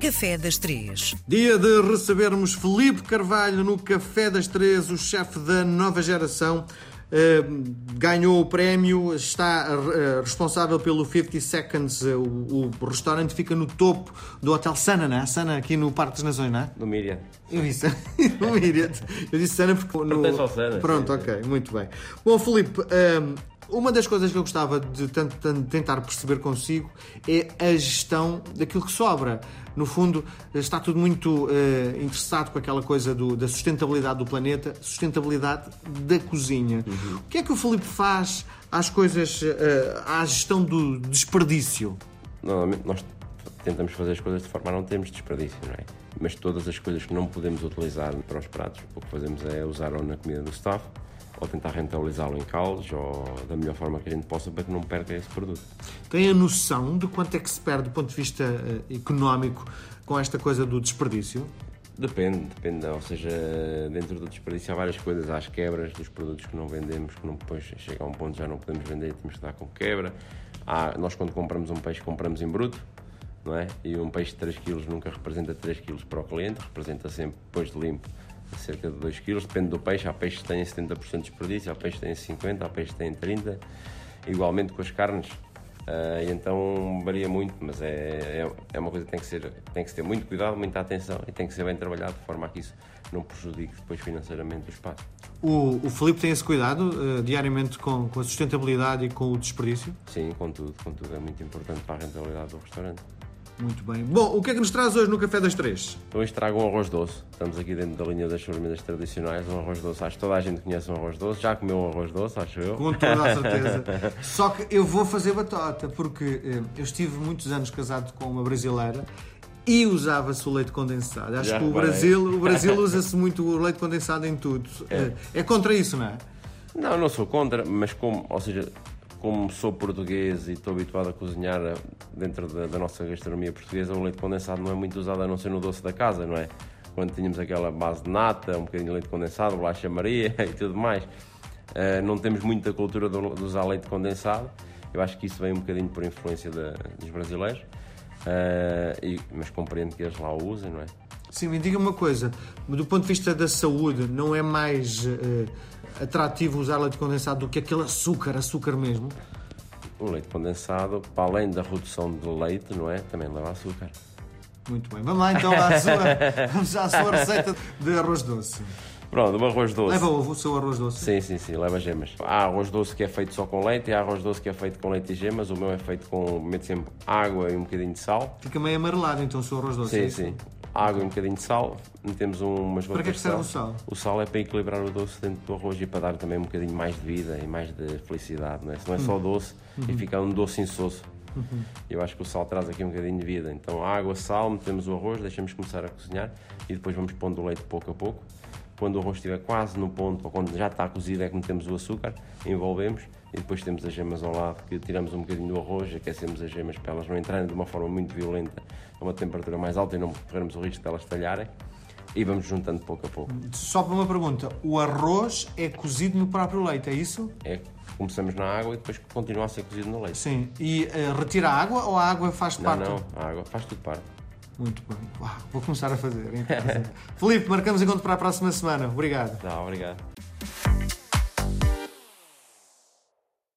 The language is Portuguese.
Café das Três. Dia de recebermos Felipe Carvalho no Café das Três, o chefe da nova geração. Uh, ganhou o prémio, está uh, responsável pelo 50 Seconds. Uh, o, o, restaurante fica no topo do Hotel Sana, não é? Sana aqui no Parque das Nações, não é? No Miriam. Eu disse, no Miriam. Eu disse Sana porque. No... Não tem só Sana. Pronto, sim, ok, muito bem. Bom, Felipe, uma das coisas que eu gostava de tentar perceber consigo é a gestão daquilo que sobra. No fundo, está tudo muito uh, interessado com aquela coisa do, da sustentabilidade do planeta, sustentabilidade da cozinha. Uhum. O que é que o Felipe faz às coisas, uh, à gestão do desperdício? Normalmente nós tentamos fazer as coisas de forma a não termos desperdício, não é? Mas todas as coisas que não podemos utilizar para os pratos, o que fazemos é usar ou na comida do staff ou tentar rentabilizá-lo em caldos ou da melhor forma que a gente possa para que não perca esse produto. Tem a noção de quanto é que se perde do ponto de vista uh, económico com esta coisa do desperdício? Depende, depende. Ou seja, dentro do desperdício há várias coisas. Há as quebras dos produtos que não vendemos, que não, depois chega a um ponto já não podemos vender, temos que dar com quebra. Há, nós quando compramos um peixe compramos em bruto, não é? E um peixe de 3 kg nunca representa 3 kg para o cliente, representa sempre depois de limpo cerca de 2 kg, depende do peixe. Há peixes que têm 70% de desperdício, há peixes que têm 50%, há peixes que têm 30%. Igualmente com as carnes. Uh, então varia muito, mas é, é, é, uma coisa que tem que, ser, tem que ter muito cuidado, muita atenção e tem que ser bem trabalhado de forma a que isso não prejudique depois financeiramente o espaço. O, o Filipe tem esse cuidado uh, diariamente com, com a sustentabilidade e com o desperdício? Sim, com tudo, com tudo. É muito importante para a rentabilidade do restaurante. Muito bem. Bom, o que é que nos traz hoje no Café das Três? Hoje trago um arroz doce. Estamos aqui dentro da linha das sobremesas tradicionais. Um arroz doce. Acho que toda a gente conhece um arroz doce. Já comeu um arroz doce, acho eu. Com toda a certeza. Só que eu vou fazer batota, porque eh, eu estive muitos anos casado com uma brasileira e usava-se o leite condensado. Acho Já que o Brasil, o Brasil usa-se muito o leite condensado em tudo. É. Eh, é contra isso, não é? Não, não sou contra, mas como, ou seja, como sou português e estou habituado a cozinhar dentro da, da, nossa gastronomia portuguesa, o leite condensado não é muito usado a não ser no doce da casa, não é? Quando tínhamos aquela base de nata, um bocadinho de leite condensado, bolacha Maria e tudo mais. Uh, não temos muita cultura de, de, usar leite condensado. Eu acho que isso vem um bocadinho por influência dos brasileiros. Uh, e, mas compreendo que eles lá o usem, não é? Sim, me diga uma coisa, do ponto de vista da saúde, não é mais uh, atrativo usar leite condensado do que aquele açúcar, açúcar mesmo? O leite condensado, para além da redução do leite, não é? Também leva açúcar. Muito bem, vamos lá então à sua, vamos à sua receita de arroz doce. Pronto, o arroz doce. Leva o seu arroz doce? Sim, sim, sim, leva gemas. Há arroz doce que é feito só com leite e há arroz doce que é feito com leite e gemas. O meu é feito com, meto sempre água e um bocadinho de sal. Fica meio amarelado então o seu arroz doce? Sim, é sim água e um bocadinho de sal, metemos umas gotas Para que é que serve o sal? O sal é para equilibrar o doce dentro do arroz e para dar também um bocadinho mais de vida e mais de felicidade, não é? Se não é só uhum. doce uhum. e fica um doce insosso. Uhum. Eu acho que o sal traz aqui um bocadinho de vida. Então, água, sal, metemos o arroz, deixamos começar a cozinhar e depois vamos pondo o leite pouco a pouco. Quando o arroz estiver quase no ponto, ou quando já está cozido, é que metemos o açúcar, envolvemos e depois temos as gemas ao lado, que tiramos um bocadinho do arroz, aquecemos as gemas para elas não entrarem de uma forma muito violenta a uma temperatura mais alta e não corrermos o risco de elas talharem. E vamos juntando pouco a pouco. Só para uma pergunta: o arroz é cozido no próprio leite, é isso? É. Começamos na água e depois continua a ser cozido no leite. Sim. E uh, retira a água ou a água faz não, parte? Não, a água faz tudo parte. Muito bem. Uau, vou começar a fazer. Felipe, marcamos encontro para a próxima semana. Obrigado. Não, obrigado.